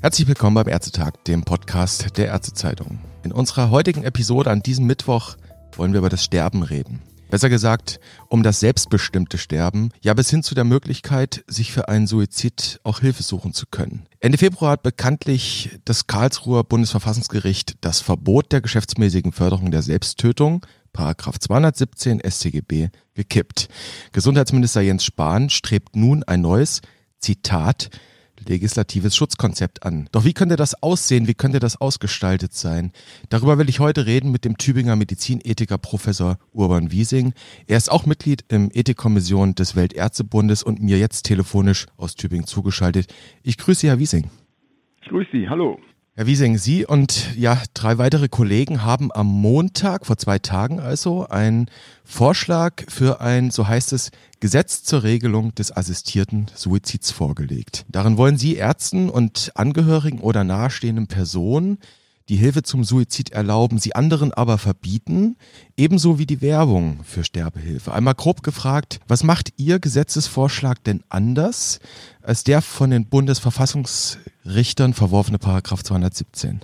Herzlich willkommen beim Ärztetag, dem Podcast der Ärztezeitung. In unserer heutigen Episode an diesem Mittwoch wollen wir über das Sterben reden. Besser gesagt, um das selbstbestimmte Sterben, ja bis hin zu der Möglichkeit, sich für einen Suizid auch Hilfe suchen zu können. Ende Februar hat bekanntlich das Karlsruher Bundesverfassungsgericht das Verbot der geschäftsmäßigen Förderung der Selbsttötung Paragraph 217 StGB gekippt. Gesundheitsminister Jens Spahn strebt nun ein neues, Zitat, legislatives Schutzkonzept an. Doch wie könnte das aussehen? Wie könnte das ausgestaltet sein? Darüber will ich heute reden mit dem Tübinger Medizinethiker Professor Urban Wiesing. Er ist auch Mitglied im Ethikkommission des Weltärztebundes und mir jetzt telefonisch aus Tübingen zugeschaltet. Ich grüße Sie, Herr Wiesing. Ich grüße Sie. Hallo. Herr Wiesing, Sie und ja, drei weitere Kollegen haben am Montag, vor zwei Tagen also, einen Vorschlag für ein, so heißt es, Gesetz zur Regelung des assistierten Suizids vorgelegt. Darin wollen Sie Ärzten und Angehörigen oder nahestehenden Personen die Hilfe zum Suizid erlauben, sie anderen aber verbieten, ebenso wie die Werbung für Sterbehilfe. Einmal grob gefragt, was macht Ihr Gesetzesvorschlag denn anders als der von den Bundesverfassungsrichtern verworfene Paragraph 217?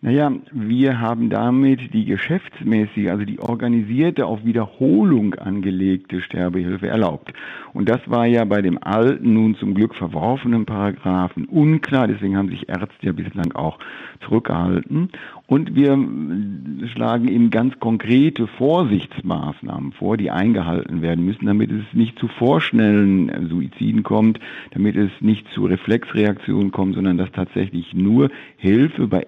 Naja, wir haben damit die geschäftsmäßige, also die organisierte, auf Wiederholung angelegte Sterbehilfe erlaubt. Und das war ja bei dem alten, nun zum Glück verworfenen Paragraphen unklar. Deswegen haben sich Ärzte ja bislang auch zurückgehalten. Und wir schlagen eben ganz konkrete Vorsichtsmaßnahmen vor, die eingehalten werden müssen, damit es nicht zu vorschnellen Suiziden kommt, damit es nicht zu Reflexreaktionen kommt, sondern dass tatsächlich nur Hilfe bei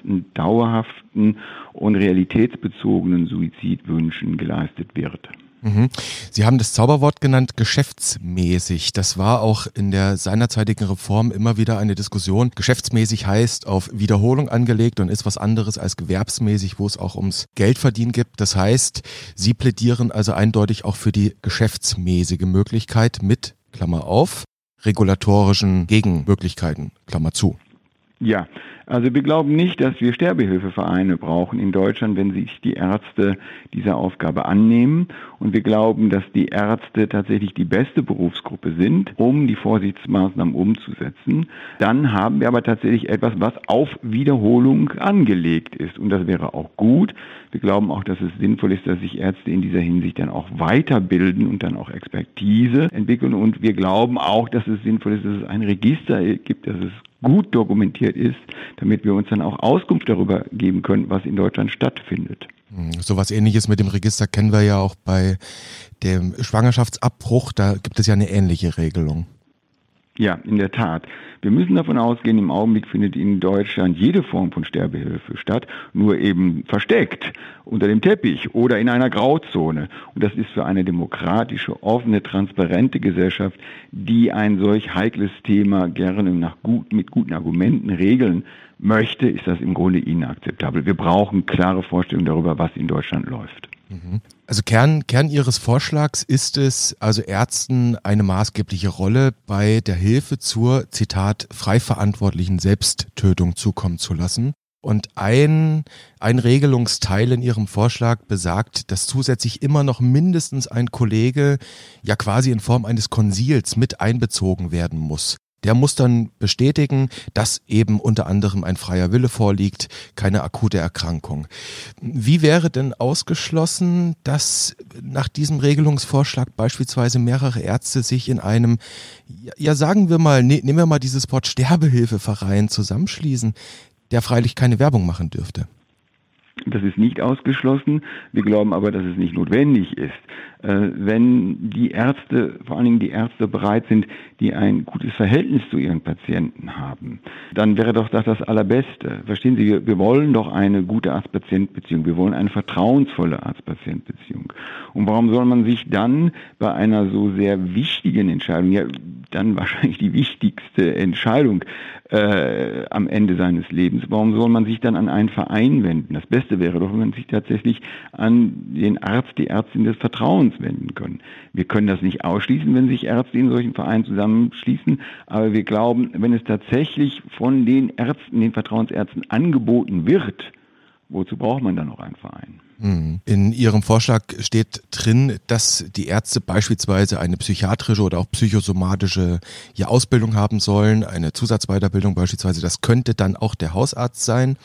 ernsthaften, dauerhaften und realitätsbezogenen Suizidwünschen geleistet wird. Mhm. Sie haben das Zauberwort genannt, geschäftsmäßig. Das war auch in der seinerzeitigen Reform immer wieder eine Diskussion. Geschäftsmäßig heißt auf Wiederholung angelegt und ist was anderes als gewerbsmäßig, wo es auch ums Geldverdienen gibt. Das heißt, Sie plädieren also eindeutig auch für die geschäftsmäßige Möglichkeit mit, Klammer auf, regulatorischen Gegenmöglichkeiten, Klammer zu. Ja, also wir glauben nicht, dass wir Sterbehilfevereine brauchen in Deutschland, wenn sich die Ärzte dieser Aufgabe annehmen. Und wir glauben, dass die Ärzte tatsächlich die beste Berufsgruppe sind, um die Vorsichtsmaßnahmen umzusetzen. Dann haben wir aber tatsächlich etwas, was auf Wiederholung angelegt ist. Und das wäre auch gut. Wir glauben auch, dass es sinnvoll ist, dass sich Ärzte in dieser Hinsicht dann auch weiterbilden und dann auch Expertise entwickeln. Und wir glauben auch, dass es sinnvoll ist, dass es ein Register gibt, dass es gut dokumentiert ist, damit wir uns dann auch Auskunft darüber geben können, was in Deutschland stattfindet. So was ähnliches mit dem Register kennen wir ja auch bei dem Schwangerschaftsabbruch. Da gibt es ja eine ähnliche Regelung. Ja, in der Tat. Wir müssen davon ausgehen, im Augenblick findet in Deutschland jede Form von Sterbehilfe statt, nur eben versteckt unter dem Teppich oder in einer Grauzone. Und das ist für eine demokratische, offene, transparente Gesellschaft, die ein solch heikles Thema gerne nach gut, mit guten Argumenten regeln möchte, ist das im Grunde inakzeptabel. Wir brauchen klare Vorstellungen darüber, was in Deutschland läuft. Also Kern, Kern Ihres Vorschlags ist es, also Ärzten eine maßgebliche Rolle bei der Hilfe zur, Zitat, frei verantwortlichen Selbsttötung zukommen zu lassen. Und ein, ein Regelungsteil in Ihrem Vorschlag besagt, dass zusätzlich immer noch mindestens ein Kollege ja quasi in Form eines Konsils mit einbezogen werden muss. Der muss dann bestätigen, dass eben unter anderem ein freier Wille vorliegt, keine akute Erkrankung. Wie wäre denn ausgeschlossen, dass nach diesem Regelungsvorschlag beispielsweise mehrere Ärzte sich in einem, ja sagen wir mal, ne, nehmen wir mal dieses Wort Sterbehilfeverein zusammenschließen, der freilich keine Werbung machen dürfte? Das ist nicht ausgeschlossen. Wir glauben aber, dass es nicht notwendig ist. Äh, wenn die Ärzte, vor allen Dingen die Ärzte bereit sind, die ein gutes Verhältnis zu ihren Patienten haben, dann wäre doch das das Allerbeste. Verstehen Sie, wir, wir wollen doch eine gute Arzt-Patient-Beziehung. Wir wollen eine vertrauensvolle Arzt-Patient-Beziehung. Und warum soll man sich dann bei einer so sehr wichtigen Entscheidung, ja, dann wahrscheinlich die wichtigste Entscheidung äh, am Ende seines Lebens, warum soll man sich dann an einen Verein wenden? Das Beste wäre doch, wenn man sich tatsächlich an den Arzt, die Ärztin des Vertrauens uns wenden können. Wir können das nicht ausschließen, wenn sich Ärzte in solchen Vereinen zusammenschließen, aber wir glauben, wenn es tatsächlich von den Ärzten, den Vertrauensärzten angeboten wird, wozu braucht man dann noch einen Verein? Mhm. In Ihrem Vorschlag steht drin, dass die Ärzte beispielsweise eine psychiatrische oder auch psychosomatische ja, Ausbildung haben sollen, eine Zusatzweiterbildung beispielsweise. Das könnte dann auch der Hausarzt sein,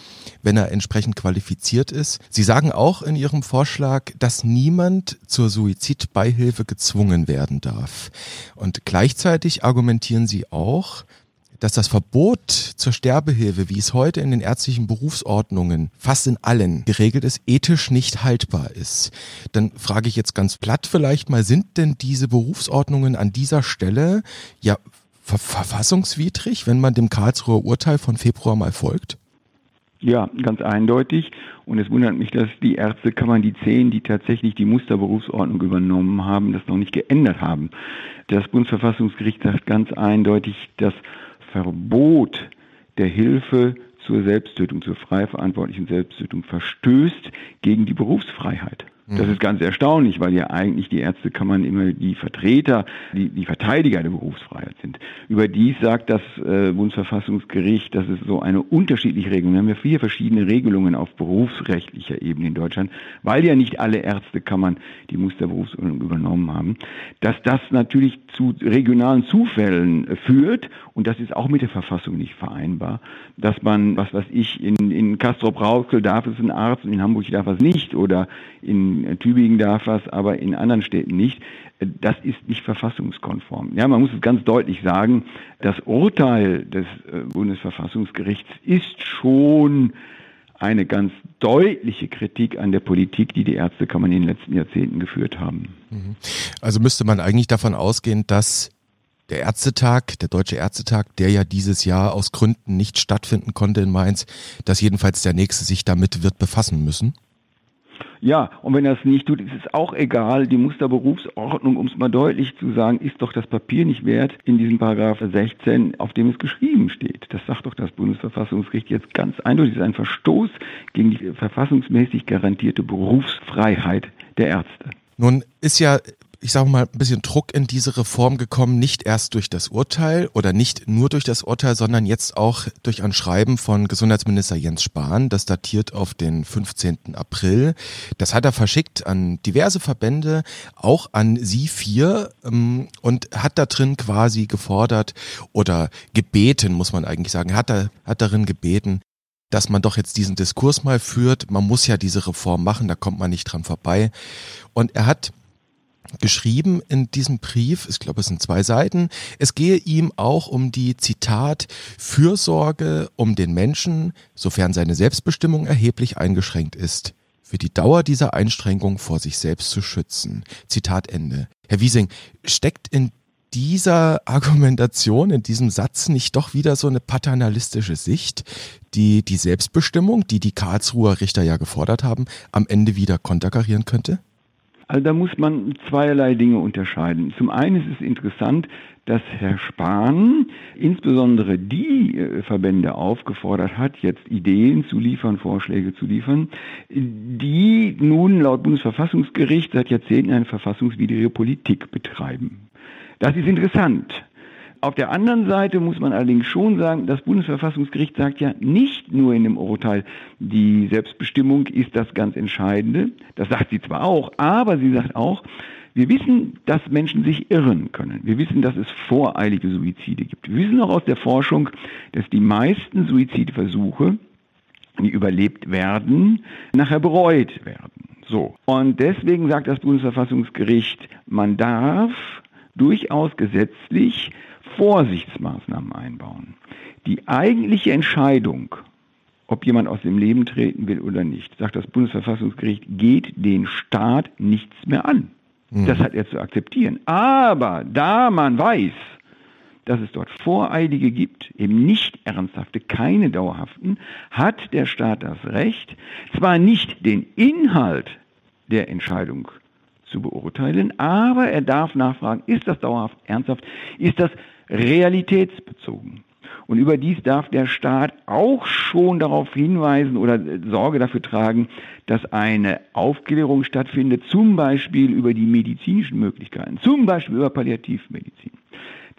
wenn er entsprechend qualifiziert ist. Sie sagen auch in Ihrem Vorschlag, dass niemand zur Suizidbeihilfe gezwungen werden darf. Und gleichzeitig argumentieren Sie auch, dass das Verbot zur Sterbehilfe, wie es heute in den ärztlichen Berufsordnungen fast in allen geregelt ist, ethisch nicht haltbar ist. Dann frage ich jetzt ganz platt vielleicht mal, sind denn diese Berufsordnungen an dieser Stelle ja ver verfassungswidrig, wenn man dem Karlsruher Urteil von Februar mal folgt? Ja, ganz eindeutig. Und es wundert mich, dass die Ärztekammer, die zehn, die tatsächlich die Musterberufsordnung übernommen haben, das noch nicht geändert haben. Das Bundesverfassungsgericht sagt ganz eindeutig, dass Verbot der Hilfe zur Selbsttötung, zur frei verantwortlichen Selbsttötung verstößt gegen die Berufsfreiheit. Das mhm. ist ganz erstaunlich, weil ja eigentlich die Ärztekammern immer die Vertreter, die, die Verteidiger der Berufsfreiheit sind. Überdies sagt das äh, Bundesverfassungsgericht, dass es so eine unterschiedliche Regelung, wir haben ja vier verschiedene Regelungen auf berufsrechtlicher Ebene in Deutschland, weil ja nicht alle Ärztekammern die Musterberufsordnung übernommen haben, dass das natürlich zu regionalen Zufällen äh, führt und das ist auch mit der Verfassung nicht vereinbar, dass man, was weiß ich, in, in Castrop-Rauxel darf es ein Arzt und in Hamburg darf es nicht oder in Tübingen darf es, aber in anderen Städten nicht. Das ist nicht verfassungskonform. Ja, man muss es ganz deutlich sagen, das Urteil des äh, Bundesverfassungsgerichts ist schon eine ganz deutliche Kritik an der Politik, die die Ärztekammern in den letzten Jahrzehnten geführt haben. Mhm. Also müsste man eigentlich davon ausgehen, dass der Ärztetag, der Deutsche Ärztetag, der ja dieses Jahr aus Gründen nicht stattfinden konnte in Mainz, dass jedenfalls der nächste sich damit wird befassen müssen? Ja, und wenn er es nicht tut, ist es auch egal. Die Musterberufsordnung, um es mal deutlich zu sagen, ist doch das Papier nicht wert in diesem Paragraph 16, auf dem es geschrieben steht. Das sagt doch das Bundesverfassungsgericht jetzt ganz eindeutig. Das ist ein Verstoß gegen die verfassungsmäßig garantierte Berufsfreiheit der Ärzte. Nun ist ja ich sage mal, ein bisschen Druck in diese Reform gekommen, nicht erst durch das Urteil oder nicht nur durch das Urteil, sondern jetzt auch durch ein Schreiben von Gesundheitsminister Jens Spahn, das datiert auf den 15. April. Das hat er verschickt an diverse Verbände, auch an Sie vier ähm, und hat da drin quasi gefordert oder gebeten, muss man eigentlich sagen, hat, er, hat darin gebeten, dass man doch jetzt diesen Diskurs mal führt. Man muss ja diese Reform machen, da kommt man nicht dran vorbei. Und er hat geschrieben in diesem Brief, ich glaube es sind zwei Seiten, es gehe ihm auch um die Zitat Fürsorge um den Menschen, sofern seine Selbstbestimmung erheblich eingeschränkt ist, für die Dauer dieser Einschränkung vor sich selbst zu schützen. Zitat Ende. Herr Wiesing, steckt in dieser Argumentation, in diesem Satz nicht doch wieder so eine paternalistische Sicht, die die Selbstbestimmung, die die Karlsruher Richter ja gefordert haben, am Ende wieder konterkarieren könnte? Also da muss man zweierlei Dinge unterscheiden. Zum einen ist es interessant, dass Herr Spahn insbesondere die äh, Verbände aufgefordert hat, jetzt Ideen zu liefern, Vorschläge zu liefern, die nun laut Bundesverfassungsgericht seit Jahrzehnten eine verfassungswidrige Politik betreiben. Das ist interessant. Auf der anderen Seite muss man allerdings schon sagen, das Bundesverfassungsgericht sagt ja nicht nur in dem Urteil, die Selbstbestimmung ist das ganz Entscheidende. Das sagt sie zwar auch, aber sie sagt auch, wir wissen, dass Menschen sich irren können. Wir wissen, dass es voreilige Suizide gibt. Wir wissen auch aus der Forschung, dass die meisten Suizidversuche, die überlebt werden, nachher bereut werden. So. Und deswegen sagt das Bundesverfassungsgericht, man darf durchaus gesetzlich Vorsichtsmaßnahmen einbauen. Die eigentliche Entscheidung, ob jemand aus dem Leben treten will oder nicht, sagt das Bundesverfassungsgericht, geht den Staat nichts mehr an. Mhm. Das hat er zu akzeptieren. Aber da man weiß, dass es dort Voreilige gibt, eben nicht ernsthafte, keine dauerhaften, hat der Staat das Recht, zwar nicht den Inhalt der Entscheidung zu beurteilen, aber er darf nachfragen, ist das dauerhaft, ernsthaft, ist das realitätsbezogen. Und überdies darf der Staat auch schon darauf hinweisen oder Sorge dafür tragen, dass eine Aufklärung stattfindet, zum Beispiel über die medizinischen Möglichkeiten, zum Beispiel über Palliativmedizin.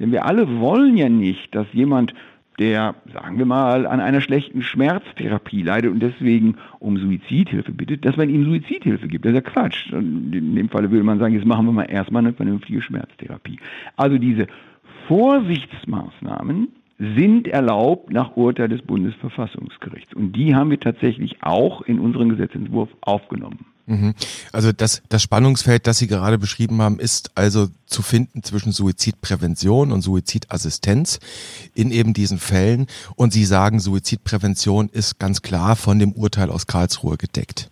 Denn wir alle wollen ja nicht, dass jemand der, sagen wir mal, an einer schlechten Schmerztherapie leidet und deswegen um Suizidhilfe bittet, dass man ihm Suizidhilfe gibt. Das ist ja Quatsch. In dem Falle würde man sagen, jetzt machen wir mal erstmal eine vernünftige Schmerztherapie. Also diese Vorsichtsmaßnahmen sind erlaubt nach Urteil des Bundesverfassungsgerichts. Und die haben wir tatsächlich auch in unseren Gesetzentwurf aufgenommen. Mhm. Also das, das Spannungsfeld, das Sie gerade beschrieben haben, ist also zu finden zwischen Suizidprävention und Suizidassistenz in eben diesen Fällen. Und Sie sagen, Suizidprävention ist ganz klar von dem Urteil aus Karlsruhe gedeckt.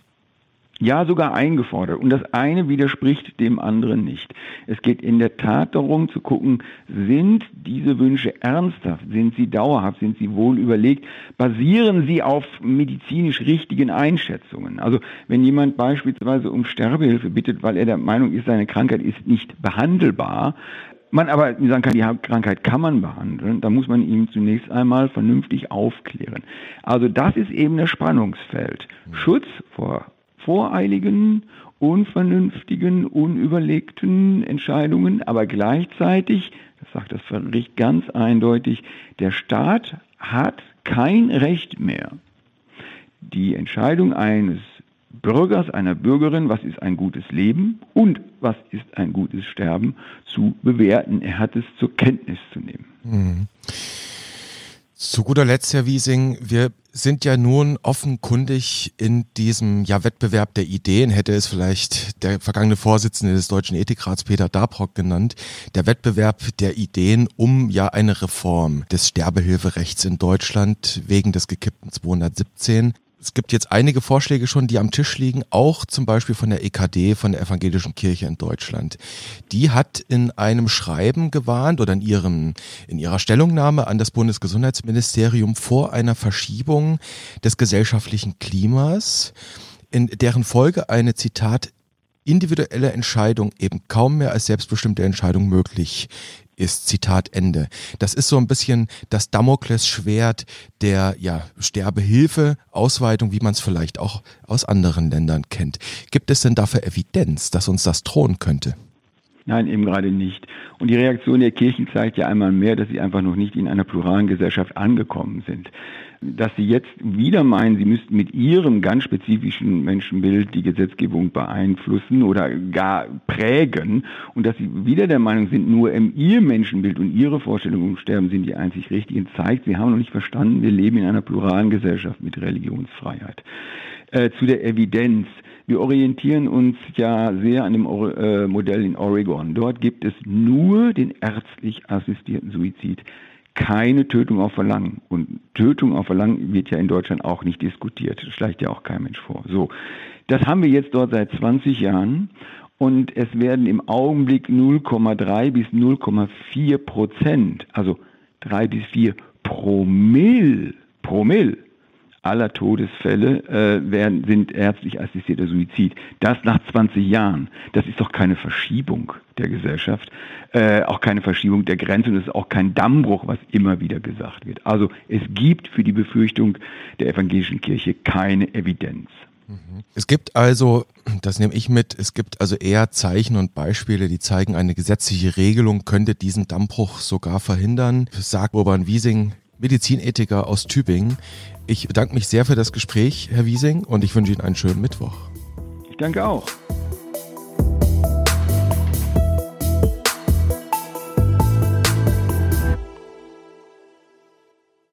Ja, sogar eingefordert. Und das eine widerspricht dem anderen nicht. Es geht in der Tat darum zu gucken, sind diese Wünsche ernsthaft, sind sie dauerhaft, sind sie wohl überlegt, basieren sie auf medizinisch richtigen Einschätzungen. Also wenn jemand beispielsweise um Sterbehilfe bittet, weil er der Meinung ist, seine Krankheit ist nicht behandelbar, man aber sagen kann, die Krankheit kann man behandeln, dann muss man ihn zunächst einmal vernünftig aufklären. Also das ist eben das Spannungsfeld. Schutz vor voreiligen, unvernünftigen, unüberlegten Entscheidungen, aber gleichzeitig, das sagt das Gericht ganz eindeutig, der Staat hat kein Recht mehr, die Entscheidung eines Bürgers, einer Bürgerin, was ist ein gutes Leben und was ist ein gutes Sterben, zu bewerten. Er hat es zur Kenntnis zu nehmen. Mhm. Zu guter Letzt, Herr Wiesing, wir sind ja nun offenkundig in diesem ja, Wettbewerb der Ideen, hätte es vielleicht der vergangene Vorsitzende des Deutschen Ethikrats Peter Dabrock genannt, der Wettbewerb der Ideen um ja eine Reform des Sterbehilferechts in Deutschland wegen des gekippten 217 es gibt jetzt einige Vorschläge schon, die am Tisch liegen, auch zum Beispiel von der EKD, von der Evangelischen Kirche in Deutschland. Die hat in einem Schreiben gewarnt oder in, ihrem, in ihrer Stellungnahme an das Bundesgesundheitsministerium vor einer Verschiebung des gesellschaftlichen Klimas, in deren Folge eine Zitat individuelle Entscheidung eben kaum mehr als selbstbestimmte Entscheidung möglich ist. Zitat Ende. Das ist so ein bisschen das Damoklesschwert der ja, Sterbehilfe, Ausweitung, wie man es vielleicht auch aus anderen Ländern kennt. Gibt es denn dafür Evidenz, dass uns das drohen könnte? Nein, eben gerade nicht. Und die Reaktion der Kirchen zeigt ja einmal mehr, dass sie einfach noch nicht in einer pluralen Gesellschaft angekommen sind dass Sie jetzt wieder meinen, Sie müssten mit Ihrem ganz spezifischen Menschenbild die Gesetzgebung beeinflussen oder gar prägen und dass Sie wieder der Meinung sind, nur Ihr Menschenbild und Ihre Vorstellungen um Sterben sind die einzig richtigen, zeigt, Sie haben noch nicht verstanden, wir leben in einer pluralen Gesellschaft mit Religionsfreiheit. Äh, zu der Evidenz. Wir orientieren uns ja sehr an dem äh, Modell in Oregon. Dort gibt es nur den ärztlich assistierten Suizid keine Tötung auf Verlangen. Und Tötung auf Verlangen wird ja in Deutschland auch nicht diskutiert. Schleicht ja auch kein Mensch vor. So. Das haben wir jetzt dort seit 20 Jahren. Und es werden im Augenblick 0,3 bis 0,4 Prozent, also 3 bis 4 Promille, Promille aller Todesfälle äh, werden, sind ärztlich assistierter Suizid. Das nach 20 Jahren. Das ist doch keine Verschiebung der Gesellschaft, äh, auch keine Verschiebung der Grenze und es ist auch kein Dammbruch, was immer wieder gesagt wird. Also es gibt für die Befürchtung der evangelischen Kirche keine Evidenz. Mhm. Es gibt also, das nehme ich mit, es gibt also eher Zeichen und Beispiele, die zeigen, eine gesetzliche Regelung könnte diesen Dammbruch sogar verhindern, sagt Urban Wiesing, Medizinethiker aus Tübingen. Ich bedanke mich sehr für das Gespräch, Herr Wiesing, und ich wünsche Ihnen einen schönen Mittwoch. Ich danke auch.